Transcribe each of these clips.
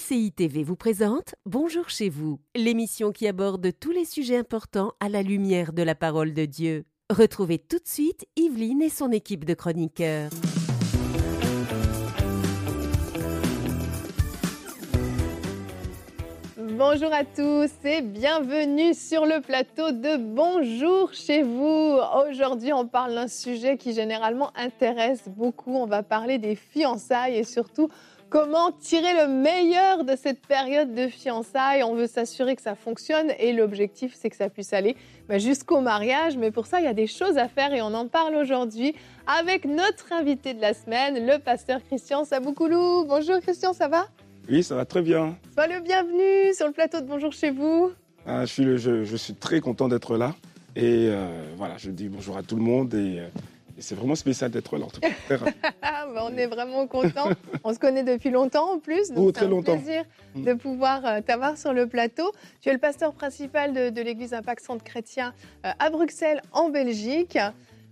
MCI TV vous présente Bonjour chez vous, l'émission qui aborde tous les sujets importants à la lumière de la parole de Dieu. Retrouvez tout de suite Yveline et son équipe de chroniqueurs. Bonjour à tous et bienvenue sur le plateau de Bonjour chez vous. Aujourd'hui, on parle d'un sujet qui généralement intéresse beaucoup. On va parler des fiançailles et surtout comment tirer le meilleur de cette période de fiançailles? On veut s'assurer que ça fonctionne et l'objectif, c'est que ça puisse aller bah, jusqu'au mariage. Mais pour ça, il y a des choses à faire et on en parle aujourd'hui avec notre invité de la semaine, le pasteur Christian Saboukoulou. Bonjour Christian, ça va? Oui, ça va très bien. Sois le bienvenu sur le plateau de Bonjour chez vous. Ah, je, suis je, suis très content d'être là. Et euh, voilà, je dis bonjour à tout le monde. Et, euh, c'est vraiment spécial d'être là, en tout cas. Ah, bah, on est vraiment content. on se connaît depuis longtemps en plus. Donc oh, très longtemps. C'est un plaisir mm. de pouvoir euh, t'avoir sur le plateau. Tu es le pasteur principal de, de l'église Impact Centre Chrétien à Bruxelles, en Belgique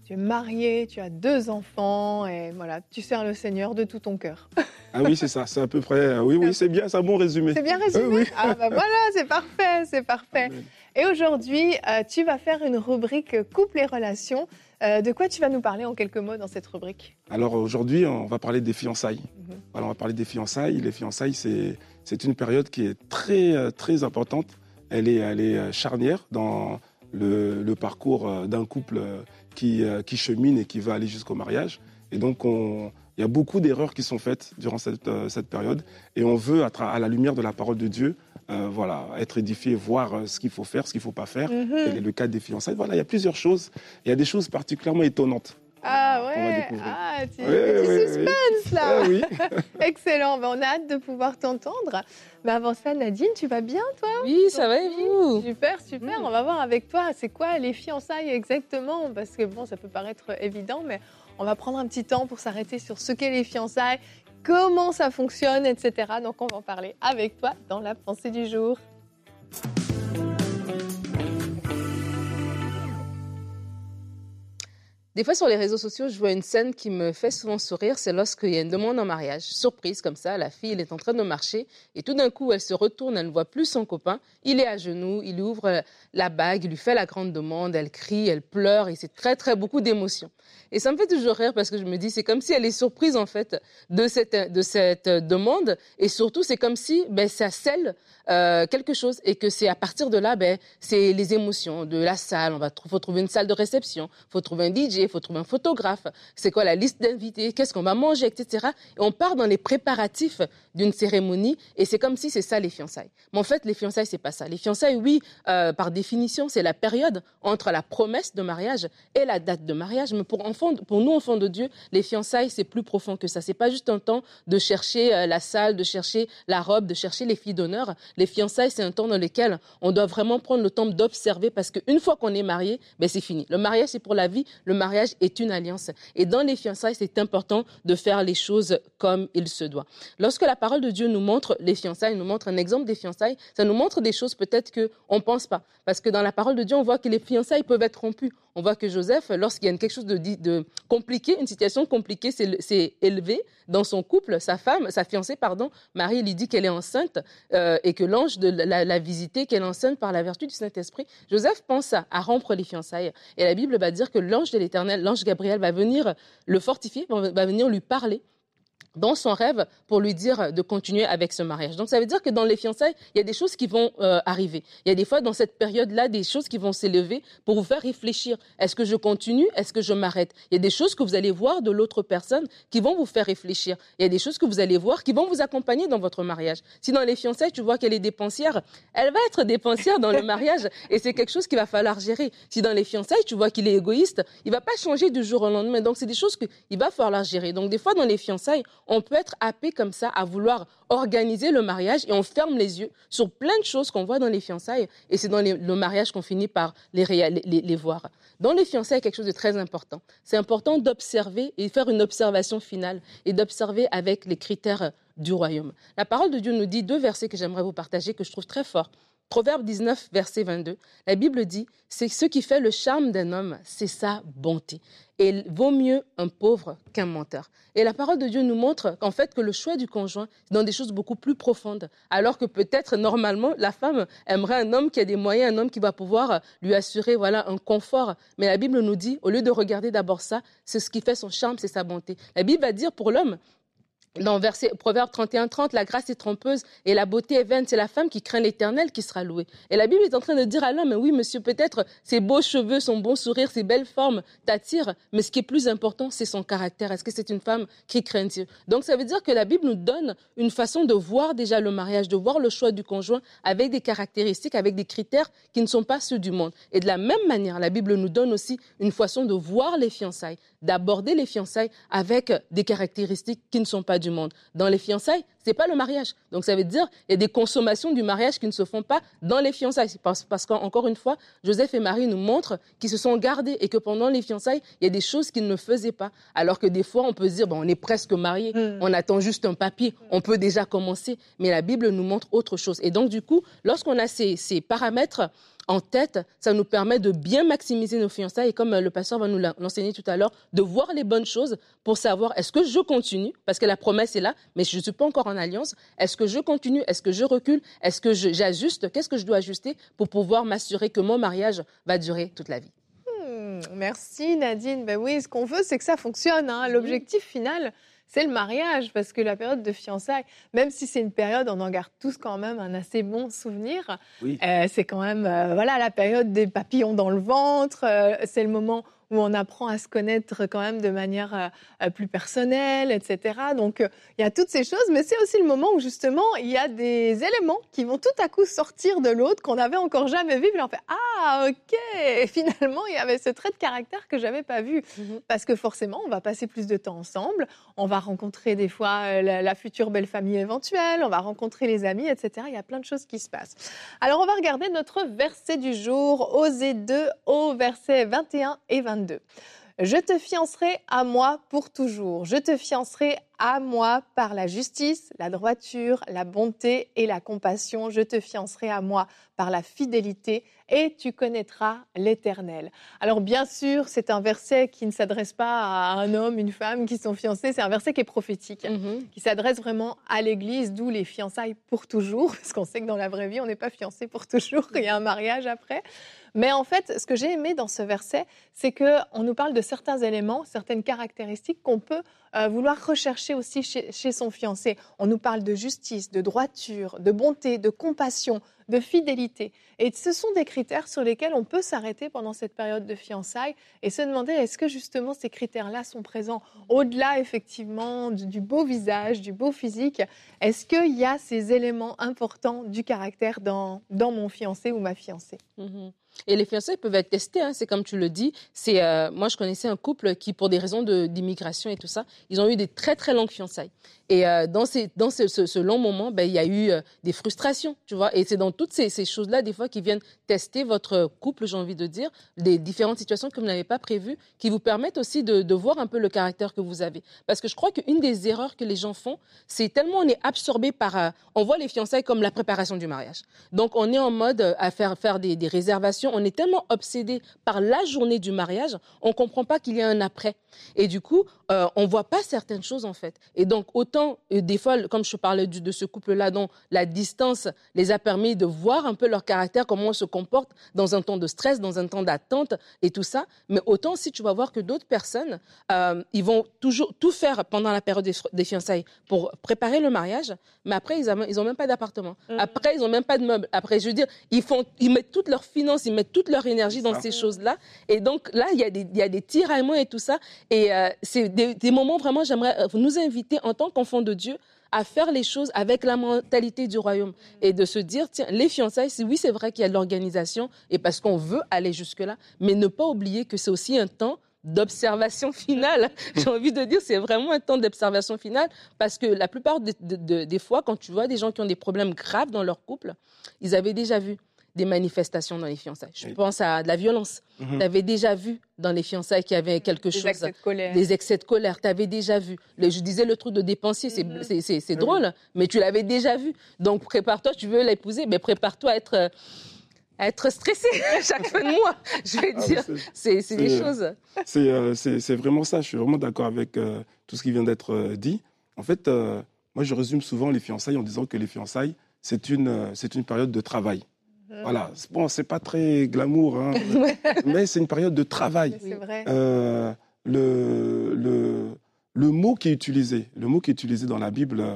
tu es marié, tu as deux enfants et voilà, tu sers le Seigneur de tout ton cœur. ah oui, c'est ça, c'est à peu près. Euh, oui, oui, c'est bien, c'est un bon résumé. C'est bien résumé? Ah bah voilà, c'est parfait, c'est parfait. Et aujourd'hui, euh, tu vas faire une rubrique couple et relations. Euh, de quoi tu vas nous parler en quelques mots dans cette rubrique Alors aujourd'hui, on va parler des fiançailles. Voilà, on va parler des fiançailles. Les fiançailles, c'est une période qui est très très importante. Elle est, elle est charnière dans le, le parcours d'un couple euh, qui, chemine et qui va aller jusqu'au mariage. Et donc, il y a beaucoup d'erreurs qui sont faites durant cette, euh, période. Et on veut, à, la lumière de la parole de Dieu, euh, voilà, être édifié, voir ce qu'il faut faire, ce qu'il ne faut pas faire. Mhm. Quel est le cas des fiançailles Voilà, il y a plusieurs choses. Il y a des choses particulièrement étonnantes. Ah ouais, ah, tu, suspense là. Ah Excellent, ben, on a hâte de pouvoir t'entendre. Mais avant ça, Nadine, tu vas bien toi? Oui, ça va et vous? Super, super. Mm. On va voir avec toi, c'est quoi les fiançailles exactement? Parce que bon, ça peut paraître évident, mais on va prendre un petit temps pour s'arrêter sur ce qu'est les fiançailles, comment ça fonctionne, etc. Donc on va en parler avec toi dans la pensée du jour. Des fois, sur les réseaux sociaux, je vois une scène qui me fait souvent sourire. C'est lorsqu'il y a une demande en mariage, surprise comme ça. La fille, est en train de marcher et tout d'un coup, elle se retourne, elle ne voit plus son copain. Il est à genoux, il ouvre la bague, il lui fait la grande demande, elle crie, elle pleure et c'est très, très beaucoup d'émotions. Et ça me fait toujours rire parce que je me dis, c'est comme si elle est surprise en fait de cette, de cette demande et surtout, c'est comme si ben, ça scelle euh, quelque chose et que c'est à partir de là, ben, c'est les émotions de la salle. On va faut trouver une salle de réception, faut trouver un DJ, il faut trouver un photographe, c'est quoi la liste d'invités, qu'est-ce qu'on va manger, etc. Et on part dans les préparatifs d'une cérémonie et c'est comme si c'est ça les fiançailles. Mais en fait, les fiançailles, c'est pas ça. Les fiançailles, oui, euh, par définition, c'est la période entre la promesse de mariage et la date de mariage. Mais pour, enfants, pour nous, enfants de Dieu, les fiançailles, c'est plus profond que ça. C'est pas juste un temps de chercher euh, la salle, de chercher la robe, de chercher les filles d'honneur. Les fiançailles, c'est un temps dans lequel on doit vraiment prendre le temps d'observer parce qu'une fois qu'on est marié, ben c'est fini. Le mariage, c'est pour la vie. Est une alliance. Et dans les fiançailles, c'est important de faire les choses comme il se doit. Lorsque la parole de Dieu nous montre les fiançailles, nous montre un exemple des fiançailles, ça nous montre des choses peut-être qu'on ne pense pas. Parce que dans la parole de Dieu, on voit que les fiançailles peuvent être rompues. On voit que Joseph, lorsqu'il y a quelque chose de, compliqué, une situation compliquée s'est élevée dans son couple, sa femme, sa fiancée, pardon, Marie lui dit qu'elle est enceinte euh, et que l'ange l'a, la qu'elle est enceinte par la vertu du Saint-Esprit. Joseph pense à rompre les fiançailles. Et la Bible va dire que l'ange de l'Éternel, l'ange Gabriel, va venir le fortifier, va venir lui parler dans son rêve pour lui dire de continuer avec ce mariage. Donc ça veut dire que dans les fiançailles, il y a des choses qui vont euh, arriver. Il y a des fois dans cette période-là des choses qui vont s'élever pour vous faire réfléchir. Est-ce que je continue? Est-ce que je m'arrête? Il y a des choses que vous allez voir de l'autre personne qui vont vous faire réfléchir. Il y a des choses que vous allez voir qui vont vous accompagner dans votre mariage. Si dans les fiançailles, tu vois qu'elle est dépensière, elle va être dépensière dans le mariage et c'est quelque chose qu'il va falloir gérer. Si dans les fiançailles, tu vois qu'il est égoïste, il va pas changer du jour au lendemain. Donc c'est des choses qu'il va falloir gérer. Donc des fois dans les fiançailles, on peut être happé comme ça à vouloir organiser le mariage et on ferme les yeux sur plein de choses qu'on voit dans les fiançailles et c'est dans le mariage qu'on finit par les, voir. Dans les fiançailles, quelque chose de très important. C'est important d'observer et faire une observation finale et d'observer avec les critères du royaume. La parole de Dieu nous dit deux versets que j'aimerais vous partager, que je trouve très forts. Proverbe 19, verset 22, la Bible dit, c'est ce qui fait le charme d'un homme, c'est sa bonté. Et vaut mieux un pauvre qu'un menteur. Et la parole de Dieu nous montre qu'en fait, que le choix du conjoint, c'est dans des choses beaucoup plus profondes. Alors que peut-être, normalement, la femme aimerait un homme qui a des moyens, un homme qui va pouvoir lui assurer, voilà, un confort. Mais la Bible nous dit, au lieu de regarder d'abord ça, c'est ce qui fait son charme, c'est sa bonté. La Bible va dire pour l'homme, dans verset, Proverbe 31, 30, la grâce est trompeuse et la beauté est vaine. C'est la femme qui craint l'éternel qui sera louée. Et la Bible est en train de dire à l'homme, oui, monsieur, peut-être ses beaux cheveux, son bon sourire, ses belles formes t'attirent, mais ce qui est plus important, c'est son caractère. Est-ce que c'est une femme qui craint Dieu? Donc, ça veut dire que la Bible nous donne une façon de voir déjà le mariage, de voir le choix du conjoint avec des caractéristiques, avec des critères qui ne sont pas ceux du monde. Et de la même manière, la Bible nous donne aussi une façon de voir les fiançailles, d'aborder les fiançailles avec des caractéristiques qui ne sont pas du monde. Dans les fiançailles, c'est pas le mariage. Donc ça veut dire il y a des consommations du mariage qui ne se font pas dans les fiançailles. Parce, parce qu'encore une fois, Joseph et Marie nous montrent qu'ils se sont gardés et que pendant les fiançailles, il y a des choses qu'ils ne faisaient pas. Alors que des fois, on peut se dire, bon, on est presque mariés, mm. on attend juste un papier, on peut déjà commencer. Mais la Bible nous montre autre chose. Et donc du coup, lorsqu'on a ces, ces paramètres, en tête, ça nous permet de bien maximiser nos fiançailles et comme euh, le pasteur va nous l'enseigner tout à l'heure, de voir les bonnes choses pour savoir est-ce que je continue, parce que la promesse est là, mais je ne suis pas encore en alliance, est-ce que je continue, est-ce que je recule, est-ce que j'ajuste, qu'est-ce que je dois ajuster pour pouvoir m'assurer que mon mariage va durer toute la vie? Hmm, merci Nadine. Ben oui, ce qu'on veut, c'est que ça fonctionne. Hein. L'objectif final, c'est le mariage, parce que la période de fiançailles, même si c'est une période, on en garde tous quand même un assez bon souvenir. Euh, c'est quand même, euh, voilà, la période des papillons dans le ventre. Euh, c'est le moment où on apprend à se connaître quand même de manière euh, euh, plus personnelle, etc. Donc euh, il y a toutes ces choses, mais c'est aussi le moment où justement il y a des éléments qui vont tout à coup sortir de l'autre qu'on n'avait encore jamais vu. Puis on fait ah ok, et finalement il y avait ce trait de caractère que j'avais pas vu, mhm. parce que forcément on va passer plus de temps ensemble, on va rencontrer des fois la, future belle famille éventuelle, on va rencontrer les amis, etc. Il y a plein de choses qui se passent. Alors on va regarder notre verset du jour, Osée 2 au verset 21 et 22. Je te fiancerai à moi pour toujours. Je te fiancerai à moi par la justice, la droiture, la bonté et la compassion. Je te fiancerai à moi par la fidélité et tu connaîtras l'Éternel. Alors bien sûr, c'est un verset qui ne s'adresse pas à un homme, une femme qui sont fiancés, c'est un verset qui est prophétique, mhm. qui s'adresse vraiment à l'Église, d'où les fiançailles pour toujours, parce qu'on sait que dans la vraie vie, on n'est pas fiancé pour toujours, il y a un mariage après. Mais en fait, ce que j'ai aimé dans ce verset, c'est qu'on nous parle de certains éléments, certaines caractéristiques qu'on peut euh, vouloir rechercher aussi chez, son fiancé. On nous parle de justice, de droiture, de bonté, de compassion, de fidélité. Et ce sont des critères sur lesquels on peut s'arrêter pendant cette période de fiançailles et se demander est-ce que justement ces critères-là sont présents au-delà effectivement du, beau visage, du beau physique? Est-ce qu'il y a ces éléments importants du caractère dans, dans mon fiancé ou ma fiancée? Mm-hmm. Et les fiançailles peuvent être testées, hein, c'est comme tu le dis. C'est euh, moi je connaissais un couple qui, pour des raisons d'immigration et tout ça, ils ont eu des très très longues fiançailles. Et euh, dans, ces, dans ce, long moment, ben, il y a eu euh, des frustrations, tu vois. Et c'est dans toutes ces, choses-là, des fois, qui viennent tester votre couple, j'ai envie de dire, des différentes situations que vous n'avez pas prévues, qui vous permettent aussi de, voir un peu le caractère que vous avez. Parce que je crois qu'une des erreurs que les gens font, c'est tellement on est absorbé par... on voit les fiançailles comme la préparation du mariage. Donc on est en mode à faire, faire des réservations on est tellement obsédé par la journée du mariage, on comprend pas qu'il y a un après. Et du coup, euh, on voit pas certaines choses en fait. Et donc autant euh, des fois, comme je parlais de ce couple-là, dont la distance les a permis de voir un peu leur caractère, comment on se comporte dans un temps de stress, dans un temps d'attente et tout ça. Mais autant si tu vas voir que d'autres personnes, euh, ils vont toujours tout faire pendant la période des, fiançailles pour préparer le mariage, mais après ils, ont, même pas d'appartement. Mm. Après ils ont même pas de meubles. Après, je veux dire, ils font, ils mettent toutes leurs finances, ils mettent toute leur énergie dans ces choses-là. Et donc là, il y a y a des tiraillements et tout ça. Et c'est des, moments vraiment, j'aimerais euh, nous inviter en tant qu'enfants de Dieu à faire les choses avec la mentalité du royaume et de se dire, tiens, les fiançailles, oui, c'est vrai qu'il y a de l'organisation et parce qu'on veut aller jusque-là, mais ne pas oublier que c'est aussi un temps d'observation finale. J'ai envie de dire, c'est vraiment un temps d'observation finale parce que la plupart des fois, quand tu vois des gens qui ont des problèmes graves dans leur couple, ils avaient déjà vu des manifestations dans les fiançailles. Je Oui. pense à de la violence. Mhm. Tu avais déjà vu dans les fiançailles qu'il y avait quelque Des chose, accès de colère. des excès de colère. Tu avais déjà vu. Le- je disais le truc de dépensier, c'est Mhm. drôle, mais tu l'avais déjà vu. Donc prépare-toi, tu veux l'épouser, mais prépare-toi à être, à être stressé chaque fin de mois. Je vais Ah, dire, c'est- des choses. C'est euh, c'est- vraiment ça. Je suis vraiment d'accord avec euh, tout ce qui vient d'être euh, dit. En fait, euh, moi, je résume souvent les fiançailles en disant que les fiançailles, c'est une, euh, c'est une période de travail. Mhm. Voilà. Bon, c'est pas très glamour, hein, mais c'est une période de travail. Vrai. Euh, le, le, le mot qui est utilisé, le mot qui est utilisé dans la Bible, euh,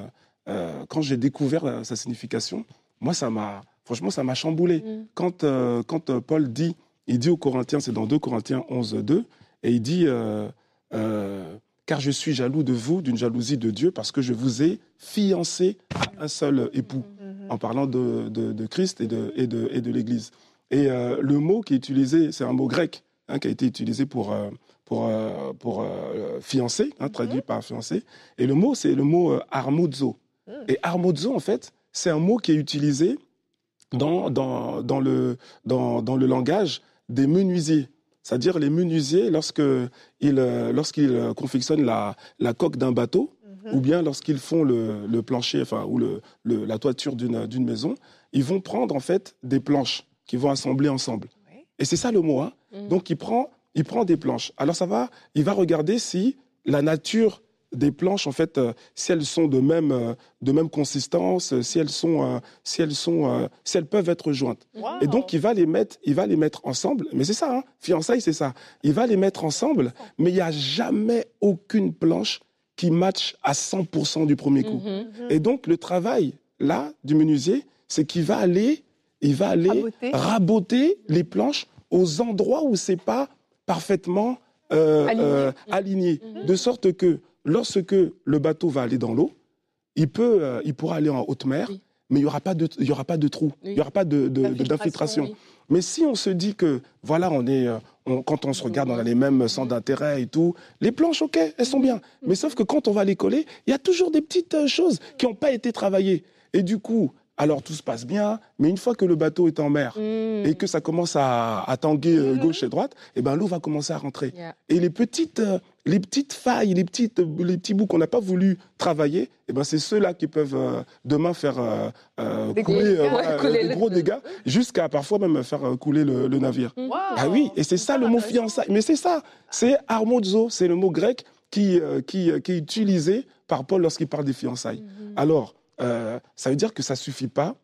euh, quand j'ai découvert euh, sa signification, moi, ça m'a, franchement, ça m'a chamboulé. Mm. Quand, euh, quand euh, Paul dit, il dit aux Corinthiens, c'est dans 2 Corinthiens 11, 2, et il dit, euh, euh, car je suis jaloux de vous, d'une jalousie de Dieu, parce que je vous ai fiancé à un seul époux. En parlant de, de, de Christ et de, et de, et de l'Église. Et euh, le mot qui est utilisé, c'est un mot grec hein, qui a été utilisé pour, euh, pour, euh, pour fiancé, hein, traduit par fiancé. Et le mot, c'est le mot euh, armozo. Mm. Et armozo, en fait, c'est un mot qui est utilisé dans, dans, dans, le, dans, dans le langage des menuisiers. C'est-à-dire les menuisiers, lorsqu'ils confectionnent la, la coque d'un bateau, Mhm. Ou bien lorsqu'ils font le, le plancher, enfin, ou le, le- la toiture d'une maison, ils vont prendre en fait des planches qu'ils vont assembler ensemble. Oui. Et c'est ça le mot. Hein. Mm. Donc il prend, il prend des planches. Alors ça va, il va regarder si la nature des planches, en fait, euh, si elles sont de même, euh, de même consistance, euh, si elles sont, euh, si elles sont, si elles peuvent être jointes. Wow. Et donc il va les mettre, il va les mettre ensemble. Mais c'est ça, hein, fiançailles, c'est ça. Il va les mettre ensemble, mais il n'y a jamais aucune planche qui matche à 100% du premier coup. Mhm. Mhm. Et donc le travail là du menuisier, c'est qu'il va aller, il va aller Raboter. raboter les planches aux endroits où c'est pas parfaitement euh, Aligné. euh, aligné, Mhm. de sorte que lorsque le bateau va aller dans l'eau, il peut, euh, il pourra aller en haute mer, Oui. mais il y aura pas de, il y aura pas de trou, il Oui. y aura pas de- de- de- D'infiltration, d'infiltration. oui. Mais si on se dit que, voilà, on est, euh, quand on se regarde, on a les mêmes centres d'intérêt et tout, les planches, ok, elles sont bien. Mais sauf que quand on va les coller, il y a toujours des petites euh, choses qui n'ont pas été travaillées. Et du coup, alors tout se passe bien, mais une fois que le bateau est en mer Mm. et que ça commence à, à tanguer euh, gauche et droite, et ben l'eau va commencer à rentrer. Yeah. Et les petites, euh, les petites failles, les, petites, les petits bouts qu'on n'a pas voulu travailler, et ben c'est ceux-là qui peuvent euh, demain faire euh, euh, gros couler, dégâts. voilà, Ouais, couler des le- gros dégâts, jusqu'à parfois même faire couler le, le navire. Wow. Ah oui, et c'est ça le mot fiançailles. Mais c'est ça, c'est armozo, c'est le mot grec qui, euh, qui, euh, qui est utilisé par Paul lorsqu'il parle des fiançailles. Mhm. Alors, euh, ça veut dire que ça suffit pas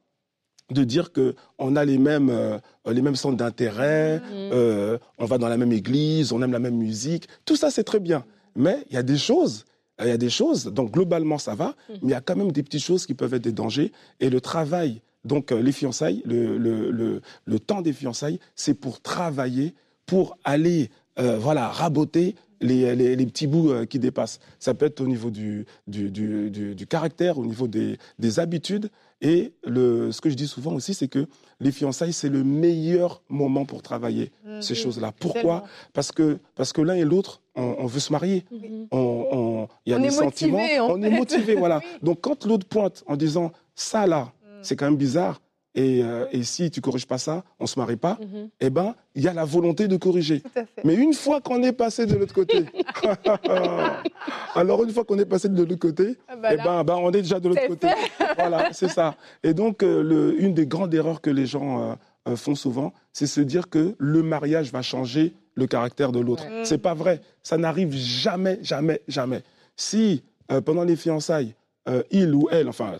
de dire que on a les mêmes, euh, les mêmes centres d'intérêt, Mhm. euh, on va dans la même église, on aime la même musique. Tout ça, c'est très bien. Mais il y a des choses, il y a des choses, donc globalement, ça va, Mhm. mais il y a quand même des petites choses qui peuvent être des dangers. Et le travail, donc les fiançailles, le, le, le, le temps des fiançailles, c'est pour travailler, pour aller, euh, voilà, raboter les, les, les petits bouts euh, qui dépassent. Ça peut être au niveau du, du, du, du, du caractère, au niveau des, des habitudes. Et le, ce que je dis souvent aussi, c'est que les fiançailles, c'est le meilleur moment pour travailler Mhm. ces choses-là. Pourquoi. Parce que, parce que l'un et l'autre, on, on veut se marier. On, il y a On des sentiments. motivé, on est motivé, voilà. Oui. Donc quand l'autre pointe en disant ça là, Mhm. c'est quand même bizarre. Et, euh, et si tu corriges pas ça, on se marie pas. Mhm. Eh ben, il y a la volonté de corriger. Tout à fait. Mais une fois qu'on est passé de l'autre côté, alors une fois qu'on est passé de l'autre côté, Ah bah eh ben, ben, on est déjà de l'autre côté. voilà, c'est ça. Et donc, euh, le- une des grandes erreurs que les gens euh, euh, font souvent, c'est se dire que le mariage va changer le caractère de l'autre. Ouais. C'est pas vrai. Ça n'arrive jamais, jamais, jamais. Si euh, pendant les fiançailles, euh, il ou elle, enfin,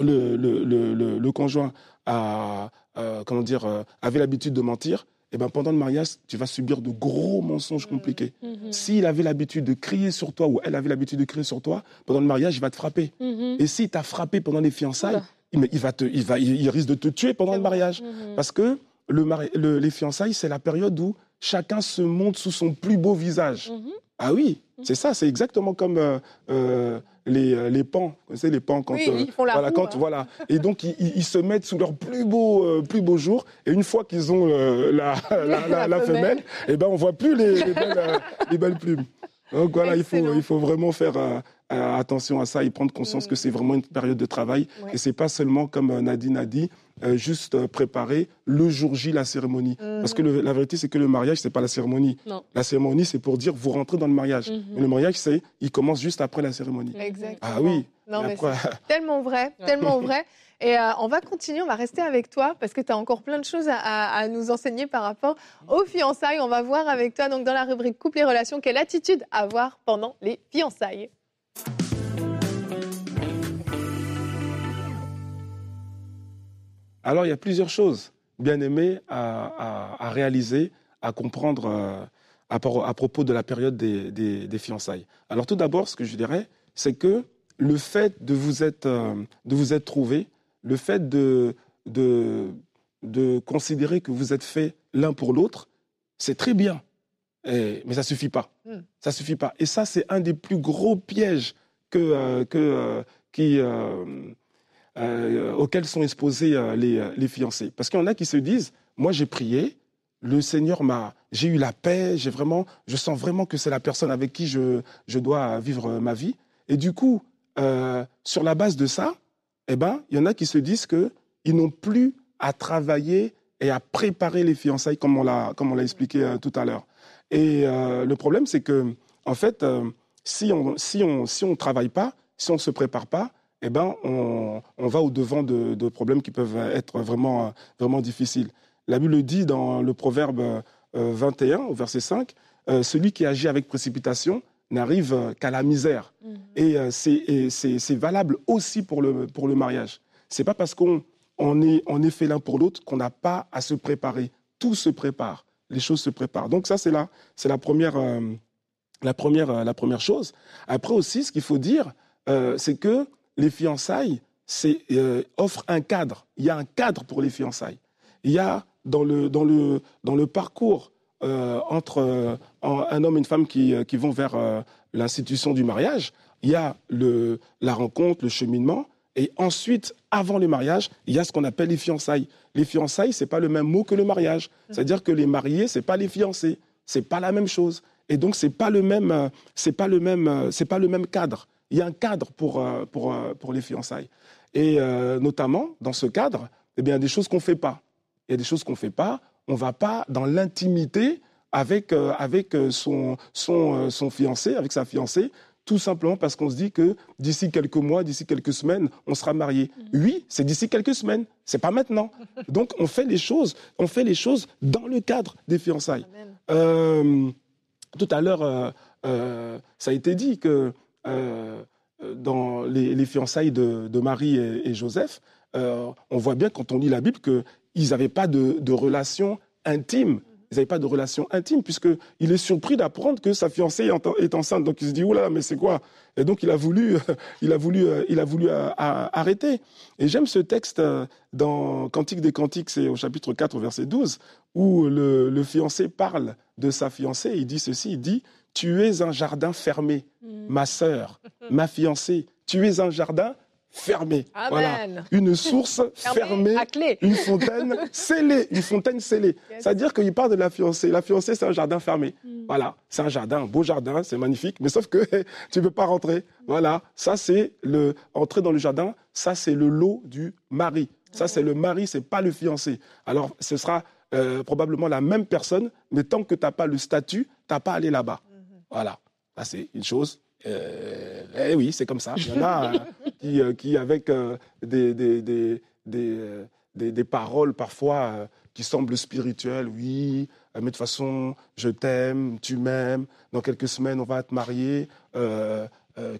le, le, le, le- le conjoint euh, comment dire, euh, avait l'habitude de mentir, et ben pendant le mariage, tu vas subir de gros mensonges compliqués. Mhm. S'il avait l'habitude de crier sur toi ou elle avait l'habitude de crier sur toi, pendant le mariage, il va te frapper. Mhm. Et s'il t'a frappé pendant les fiançailles, il, va te, il, va, il, risque de te tuer pendant le mariage. Parce que le les fiançailles, c'est la période où chacun se montre sous son plus beau visage. Ah oui, c'est ça, c'est exactement comme euh, euh, les, euh, les pans. Vous savez, les pans quand. Oui, euh, ils font la voilà, roue, quand, hein. voilà. Et donc, ils, se mettent sous leur plus beau, plus beau jour. Et une fois qu'ils ont la, la, la- La la femelle. femelle, eh ben, on voit plus les, les belles, les belles plumes. Donc voilà, il faut, il faut vraiment faire euh, euh, attention à ça et prendre conscience que mm. c'est vraiment une période de travail. Et c'est pas seulement, comme euh, Nadine a dit, juste préparer le jour J la cérémonie. Mm-hmm. Parce que la vérité, c'est que le mariage, c'est pas la cérémonie. La cérémonie, c'est pour dire vous rentrez dans le mariage. Mm-hmm. Mais le mariage, c'est il commence juste après la cérémonie. Exactement. Ah oui. Non, mais tellement vrai, tellement vrai. Et euh, on va continuer, on va rester avec toi parce que tu as encore plein de choses à, nous enseigner par rapport aux fiançailles. On va voir avec toi, donc dans la rubrique Couple et relations, quelle attitude avoir pendant les fiançailles. Alors, il y a plusieurs choses bien aimées à, réaliser, à comprendre euh, à, propos de la période des, fiançailles. Alors, tout d'abord, ce que je dirais, c'est que le fait de vous être, euh, de vous être trouvé, le fait de, de, de considérer que vous êtes faits l'un pour l'autre, c'est très bien. mais ça ne suffit pas. Hmm. Ça suffit pas. Et ça, c'est un des plus gros pièges que, euh, que, euh, qui, euh, auxquels sont exposés les, les, fiancés. Parce qu'il y en a qui se disent, moi j'ai prié, le Seigneur m'a, j'ai eu la paix, j'ai vraiment, je sens vraiment que c'est la personne avec qui je, je dois vivre ma vie. Et du coup, sur la base de ça, eh ben, il y en a qui se disent qu'ils n'ont plus à travailler et à préparer les fiançailles comme on l'a, comme on l'a expliqué euh, tout à l'heure. Et euh, le problème, c'est que, en fait, euh, si on si on si on travaille pas, si on ne se prépare pas, eh ben, on, on va au devant de, de, problèmes qui peuvent être vraiment vraiment difficiles. La Bible dit dans le Proverbe 21 au verset 5, celui qui agit avec précipitation n'arrive qu'à la misère. Mhm. Et euh, c'est valable aussi pour le, pour le mariage. C'est pas parce qu'on on est, on est fait l'un pour l'autre qu'on n'a pas à se préparer. Tout se prépare. Les choses se préparent. Donc ça, c'est la, la première, euh, la première, euh, la première chose. Après aussi, ce qu'il faut dire, c'est que les fiançailles offrent un cadre. Il y a un cadre pour les fiançailles. Il y a dans le, dans le, dans le parcours euh, entre euh, un homme et une femme qui, euh, qui vont vers l'institution du mariage, il y a le, la rencontre, le cheminement, et ensuite, avant le mariage, il y a ce qu'on appelle les fiançailles. Les fiançailles, c'est pas le même mot que le mariage. C'est-à-dire que les mariés, c'est pas les fiancés. C'est pas la même chose. Et donc, c'est pas pas le même, pas le même cadre. Il y a un cadre pour, pour, pour les fiançailles. Et notamment, dans ce cadre, eh bien, il y a des choses qu'on fait pas. Il y a des choses qu'on fait pas on ne va pas dans l'intimité avec, euh, avec euh, son, son, euh, son fiancé, avec sa fiancée, tout simplement parce qu'on se dit que d'ici quelques mois, d'ici quelques semaines, on sera marié. Mm. Oui, c'est d'ici quelques semaines, c'est pas maintenant. Donc on fait les choses, on fait les choses dans le cadre des fiançailles. tout à l'heure, ça a été dit que dans les, fiançailles de, Marie et, Joseph, on voit bien quand on lit la Bible que ils n'avaient pas de, relation intime. Ils n'avaient pas de relation intime, puisqu'il est surpris d'apprendre que sa fiancée est enceinte. Donc il se dit, oula, mais c'est quoi? Et donc il a voulu, il a voulu, il a voulu euh, arrêter. Et j'aime ce texte euh, dans Cantique des Cantiques, c'est au chapitre 4, verset 12, où le, le fiancé parle de sa fiancée. Il dit ceci, il dit, tu es un jardin fermé, mm. ma sœur, ma fiancée. Tu es un jardin fermée. Voilà. Une source fermée, une fontaine scellée, une fontaine scellée. C'est-à-dire qu'il parle de la fiancée. La fiancée, c'est un jardin fermé. Hmm. Voilà, c'est un jardin, un beau jardin, c'est magnifique, mais sauf que tu ne peux pas rentrer. Voilà, ça c'est le entrer dans le jardin, ça c'est le lot du mari. Ça c'est le mari, c'est pas le fiancé. Alors ce sera euh, probablement la même personne, mais tant que tu n'as pas le statut, tu n'as pas à aller là-bas. Mhm. Voilà, ça c'est une chose. Euh, eh oui, c'est comme ça. Il y en a qui, euh, qui, avec euh, des, des, des, des, paroles parfois qui semblent spirituelles, oui, mais de toute façon, je t'aime, tu m'aimes, dans quelques semaines, on va te marier.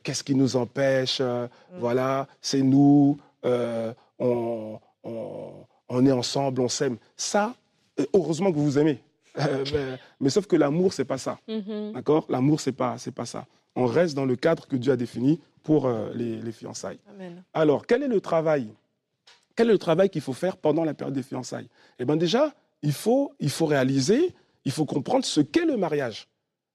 Qu'est-ce qui nous empêche mm. Voilà, c'est nous, on, on, est ensemble, on s'aime. Ça, heureusement que vous vous aimez. Mais, sauf que l'amour, c'est pas ça. Mm-hmm. D'accord? L'amour, c'est pas, c'est pas ça on reste dans le cadre que Dieu a défini pour euh, les, fiançailles. Alors, quel est le travail? Quel est le travail qu'il faut faire pendant la période des fiançailles? Eh bien déjà, il faut, il faut réaliser, il faut comprendre ce qu'est le mariage.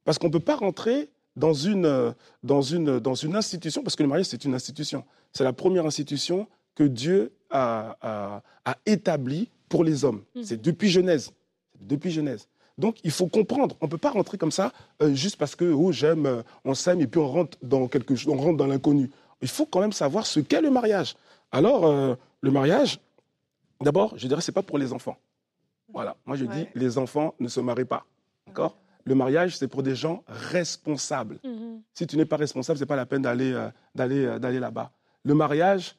Parce qu'on ne peut pas rentrer dans une, euh, dans, une, dans une institution, parce que le mariage, c'est une institution. C'est la première institution que Dieu a, a, établie pour les hommes. Hmm. C'est depuis Genèse. Depuis Genèse. Donc il faut comprendre. On ne peut pas rentrer comme ça euh, juste parce que oh, j'aime, euh, on s'aime et puis on rentre dans quelque chose, on rentre dans l'inconnu. Il faut quand même savoir ce qu'est le mariage. Alors euh, le mariage, d'abord, je dirais c'est pas pour les enfants. Voilà. Moi je dis les enfants ne se marient pas. D'accord? Le mariage, c'est pour des gens responsables. Mhm. Si tu n'es pas responsable, c'est pas la peine d'aller d'aller d'aller là-bas. Le mariage,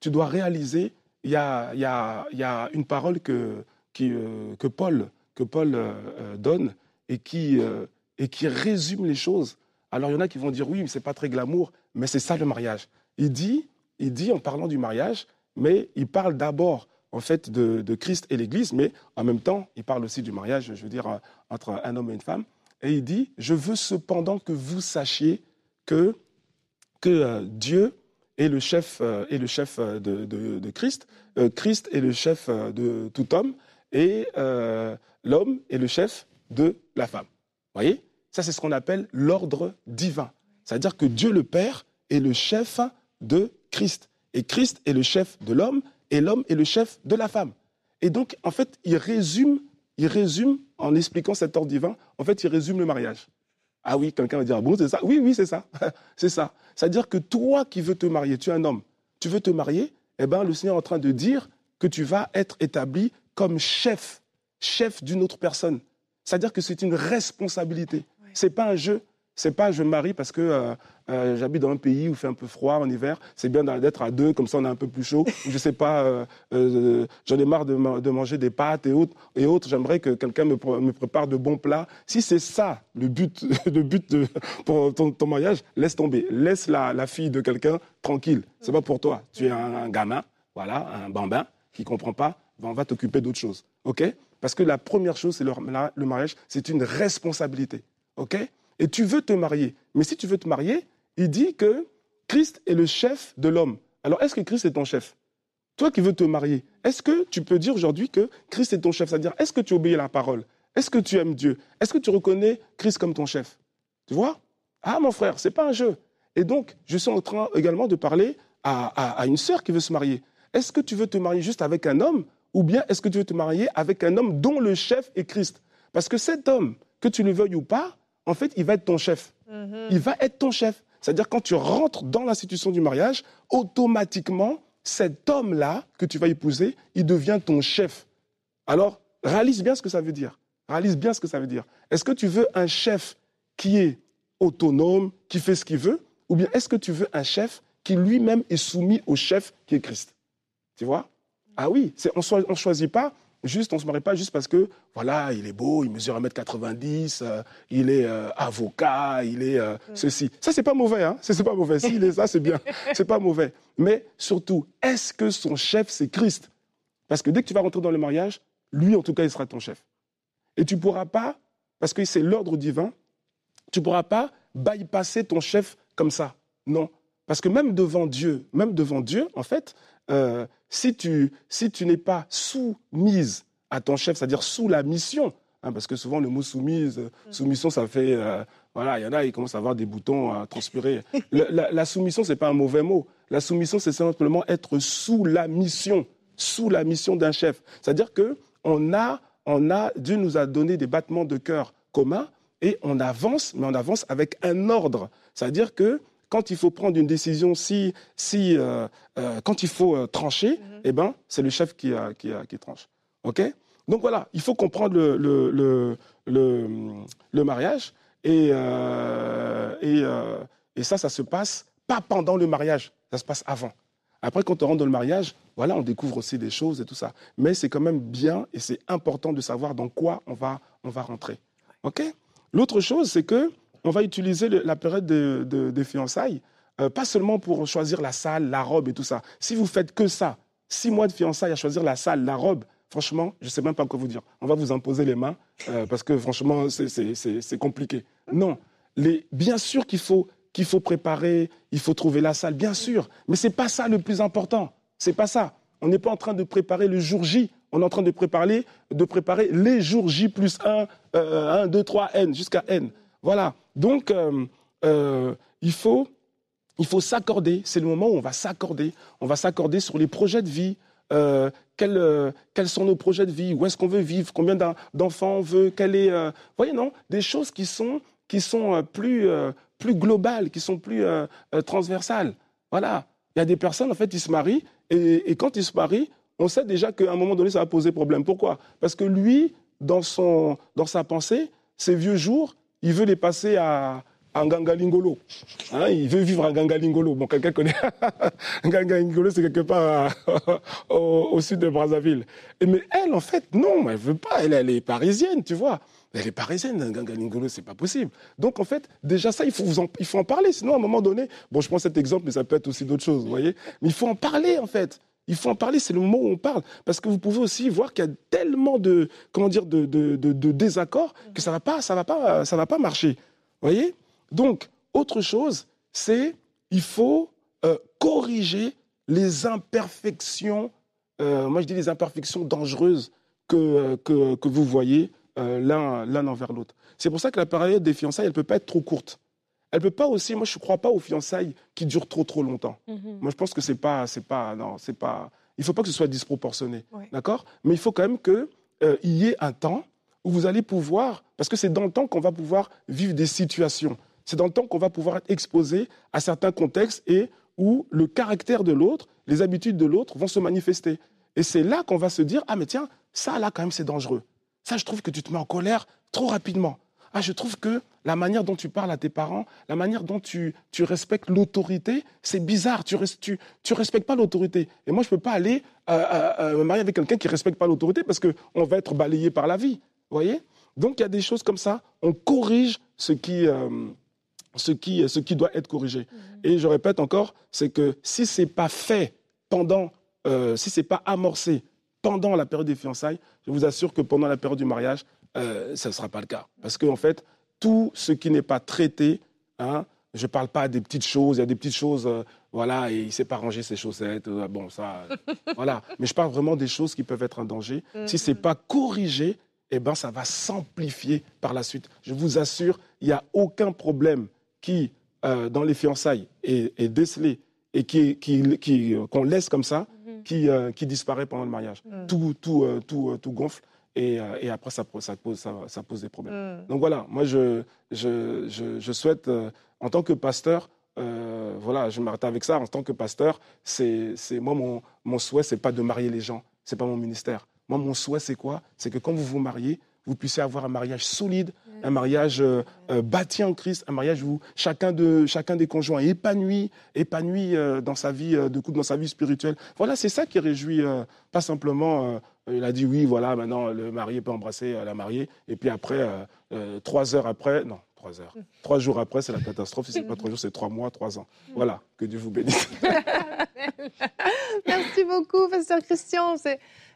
tu dois réaliser. Il y a, y, a, y a une parole que, qui, que Paul que Paul euh, euh, donne et qui, euh, et qui résume les choses. Alors il y en a qui vont dire oui, mais c'est pas très glamour, mais c'est ça le mariage. Il dit, il dit en parlant du mariage, mais il parle d'abord en fait de, Christ et l'Église, mais en même temps, il parle aussi du mariage, je veux dire, entre un homme et une femme. Et il dit, je veux cependant que vous sachiez que, que Dieu est le chef, est le chef de, de Christ, Christ est le chef de tout homme, et l'homme est le chef de la femme. Vous voyez? Ça, c'est ce qu'on appelle l'ordre divin. C'est-à-dire que Dieu le Père est le chef de Christ. Et Christ est le chef de l'homme, et l'homme est le chef de la femme. Et donc, en fait, il résume, il résume, en expliquant cet ordre divin, en fait, il résume le mariage. Ah oui, quelqu'un va dire, ah bon, c'est ça? Oui, oui, c'est ça. c'est ça. C'est-à-dire que toi qui veux te marier, tu es un homme, tu veux te marier, eh bien, le Seigneur est en train de dire que tu vas être établi comme chef chef d'une autre personne. C'est-à-dire que c'est une responsabilité. Ce n'est pas un jeu. C'est pas je me marie parce que euh, euh, j'habite dans un pays où il fait un peu froid en hiver. C'est bien d'être à deux, comme ça on est un peu plus chaud. je sais pas, euh, j'en ai marre de, manger des pâtes et autres. Et autres. J'aimerais que quelqu'un me, prépare de bons plats. Si c'est ça le but, le but de, pour ton, mariage, laisse tomber. Laisse la, fille de quelqu'un tranquille. C'est pas pour toi. Tu es un, gamin, voilà, un bambin qui comprend pas. Ben, on va t'occuper d'autre chose. Ok? Parce que la première chose, c'est le, mariage, c'est une responsabilité. OK? Et tu veux te marier. Mais si tu veux te marier, il dit que Christ est le chef de l'homme. Alors, est-ce que Christ est ton chef? Toi qui veux te marier, est-ce que tu peux dire aujourd'hui que Christ est ton chef? C'est-à-dire, est-ce que tu obéis à la parole? Est-ce que tu aimes Dieu? Est-ce que tu reconnais Christ comme ton chef? Tu vois? Ah, mon frère, ce n'est pas un jeu. Et donc, je suis en train également de parler à, à une sœur qui veut se marier. Est-ce que tu veux te marier juste avec un homme? Ou bien est-ce que tu veux te marier avec un homme dont le chef est Christ? Parce que cet homme, que tu le veuilles ou pas, en fait, il va être ton chef. Mhm. Il va être ton chef. C'est-à-dire quand tu rentres dans l'institution du mariage, automatiquement, cet homme-là que tu vas épouser, il devient ton chef. Alors, réalise bien ce que ça veut dire. Réalise bien ce que ça veut dire. Est-ce que tu veux un chef qui est autonome, qui fait ce qu'il veut, ou bien est-ce que tu veux un chef qui lui-même est soumis au chef qui est Christ? Tu vois? Ah oui, on ne choisit pas juste, on ne se marie pas juste parce que, voilà, il est beau, il mesure 1m90, euh, il est euh, avocat, il est euh, mm. ceci. Ça, c'est pas mauvais, hein. C'est pas mauvais. S'il est ça, c'est bien. C'est pas mauvais. Mais surtout, est-ce que son chef, c'est Christ? Parce que dès que tu vas rentrer dans le mariage, lui, en tout cas, il sera ton chef. Et tu ne pourras pas, parce que c'est l'ordre divin, tu ne pourras pas bypasser ton chef comme ça. Non. Parce que même devant Dieu, même devant Dieu, en fait, euh, si tu, si tu n'es pas soumise à ton chef, c'est-à-dire sous la mission, hein, parce que souvent le mot soumise, euh, mm. soumission, ça fait, euh, voilà, il y en a, ils commencent à avoir des boutons à transpirer. la, la, soumission, c'est pas un mauvais mot. La soumission, c'est simplement être sous la mission, sous la mission d'un chef. C'est-à-dire que on a, on a, Dieu nous a donné des battements de cœur communs et on avance, mais on avance avec un ordre. C'est-à-dire que quand il faut prendre une décision, si, si, euh, euh, quand il faut euh, trancher, mhm. eh ben, c'est le chef qui, qui, qui tranche. OK? Donc voilà, il faut comprendre le, le, le, le, mariage. Et, et, et, ça, ça se passe pas pendant le mariage, ça se passe avant. Après, quand on rentre dans le mariage, voilà, on découvre aussi des choses et tout ça. Mais c'est quand même bien et c'est important de savoir dans quoi on va, on va rentrer. OK? L'autre chose, c'est que on va utiliser la période des fiançailles, euh, pas seulement pour choisir la salle, la robe et tout ça. Si vous faites que ça, six mois de fiançailles à choisir la salle, la robe, franchement, je ne sais même pas quoi vous dire. On va vous imposer les mains euh, parce que franchement, c'est compliqué. Non, bien sûr qu'il faut, qu'il faut préparer, il faut trouver la salle, bien sûr, mais ce n'est pas ça le plus important. C'est pas ça. On n'est pas en train de préparer le jour J, on est en train de préparer, de préparer les jours J plus 1, 1, 2, 3, N, jusqu'à N. Voilà. Donc, euh, euh, il faut, il faut s'accorder. C'est le moment où on va s'accorder. On va s'accorder sur les projets de vie. euh, quels, quels, sont nos projets de vie, où est-ce qu'on veut vivre, combien d'enfants on veut, quel est, vous voyez non, des choses qui sont qui sont plus plus globales, qui sont plus transversales. Voilà, il y a des personnes en fait ils se marient et, et quand ils se marient, on sait déjà qu'à un moment donné ça va poser problème. Pourquoi? Parce que lui, dans son dans sa pensée, ses vieux jours, il veut les passer à en Gangalingolo. Hein, il veut vivre en Gangalingolo. Bon, quelqu'un connaît. Gangalingolo, c'est quelque part au, sud de Brazzaville. Mais elle, en fait, non, elle veut pas. Elle, est parisienne, tu vois. Elle est parisienne, Gangalingolo, c'est pas possible. Donc, en fait, déjà ça, il faut, en, il faut en parler. Sinon, à un moment donné, bon, je prends cet exemple, mais ça peut être aussi d'autres choses, vous voyez. Mais il faut en parler, en fait. Il faut en parler, c'est le moment où on parle. Parce que vous pouvez aussi voir qu'il y a tellement de, comment dire, de, de, de, désaccords que ça va ça va pas, ça va pas marcher. Vous voyez? Donc, autre chose, c'est il faut euh, corriger les imperfections, euh, moi je dis les imperfections dangereuses que, euh, que, que vous voyez l'un envers l'autre. C'est pour ça que la période des fiançailles, elle ne peut pas être trop courte. Elle peut pas aussi, moi je ne crois pas aux fiançailles qui durent trop trop longtemps. Mm-hmm. Moi je pense que c'est pas, c'est pas, non, c'est pas, il faut pas que ce soit disproportionné, d'accord? Mais il faut quand même qu'il y ait un temps où vous allez pouvoir, parce que c'est dans le temps qu'on va pouvoir vivre des situations c'est dans le temps qu'on va pouvoir être exposé à certains contextes et où le caractère de l'autre, les habitudes de l'autre vont se manifester. Et c'est là qu'on va se dire, ah mais tiens, ça là quand même c'est dangereux. Ça je trouve que tu te mets en colère trop rapidement. Ah je trouve que la manière dont tu parles à tes parents, la manière dont tu, tu respectes l'autorité, c'est bizarre, tu, tu, tu respectes pas l'autorité. Et moi je ne peux pas aller euh, euh, euh, me marier avec quelqu'un qui ne respecte pas l'autorité parce qu'on va être balayé par la vie. Vous voyez? Donc il y a des choses comme ça, on corrige ce qui ce qui, ce qui doit être corrigé. Mhm. Et je répète encore, c'est que si ce n'est pas fait pendant, euh, si ce n'est pas amorcé pendant la période des fiançailles, je vous assure que pendant la période du mariage, euh, ça ne sera pas le cas. Parce qu'en en fait, tout ce qui n'est pas traité, hein, je ne parle pas des petites choses, il y a des petites choses, euh, voilà, et il ne sait pas ranger ses chaussettes, bon, ça, voilà. Mais je parle vraiment des choses qui peuvent être un danger. Si ce n'est pas corrigé, eh ben, ça va s'amplifier par la suite. Je vous assure, il n'y a aucun problème qui, euh, dans les fiançailles, est, décelé et qui, qui, qu'on laisse comme ça, mhm. qui, euh, qui disparaît pendant le mariage. Mhm. Tout, tout, euh, tout, tout gonfle. Et, et, après, ça, ça, pose, ça, pose des problèmes. Mhm. Donc voilà, moi, je, je, je, souhaite, en tant que pasteur, voilà, je m'arrête avec ça. En tant que pasteur, c'est, c'est moi, mon, mon souhait, c'est pas de marier les gens. C'est pas mon ministère. Moi, mon souhait, c'est quoi? C'est que quand vous vous mariez, vous puissiez avoir un mariage solide, un mariage euh, euh, bâti en Christ, un mariage où chacun, de, chacun des conjoints est épanoui, épanoui euh, dans sa vie de couple, dans sa vie spirituelle. Voilà, c'est ça qui réjouit, pas simplement, il a dit oui, voilà, maintenant le marié peut embrasser la mariée, et puis après, trois heures après, non, trois heures. Trois jours après, c'est la catastrophe. Si ce n'est pas trois jours, c'est trois mois, trois ans. Voilà, que Dieu vous bénisse. Merci beaucoup, Pasteur Christian.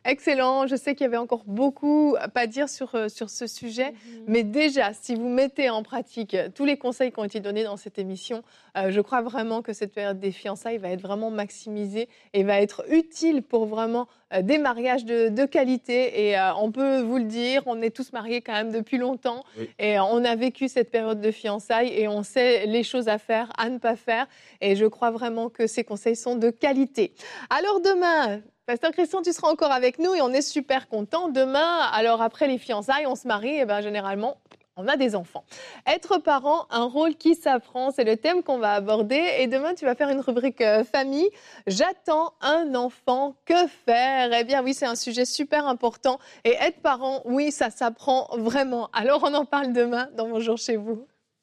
Excellent. Je sais qu'il y avait encore beaucoup à pas dire sur, euh, sur ce sujet. Mhm. Mais déjà, si vous mettez en pratique tous les conseils qui ont été donnés dans cette émission, euh, je crois vraiment que cette période des fiançailles va être vraiment maximisée et va être utile pour vraiment euh, des mariages de, de qualité. Et on peut vous le dire, on est tous mariés quand même depuis longtemps. Et on a vécu cette période de fiançailles et on sait les choses à faire, à ne pas faire. Et je crois vraiment que ces conseils sont de qualité. Alors demain, Pasteur Christian, tu seras encore avec nous et on est super content. Demain, alors après les fiançailles, on se marie et ben généralement, on a des enfants. Être parent, un rôle qui s'apprend, c'est le thème qu'on va aborder. Et demain, tu vas faire une rubrique euh, famille. J'attends un enfant, que faire? Eh bien oui, c'est un sujet super important. Et être parent, oui, ça s'apprend vraiment. Alors on en parle demain dans Bonjour chez vous.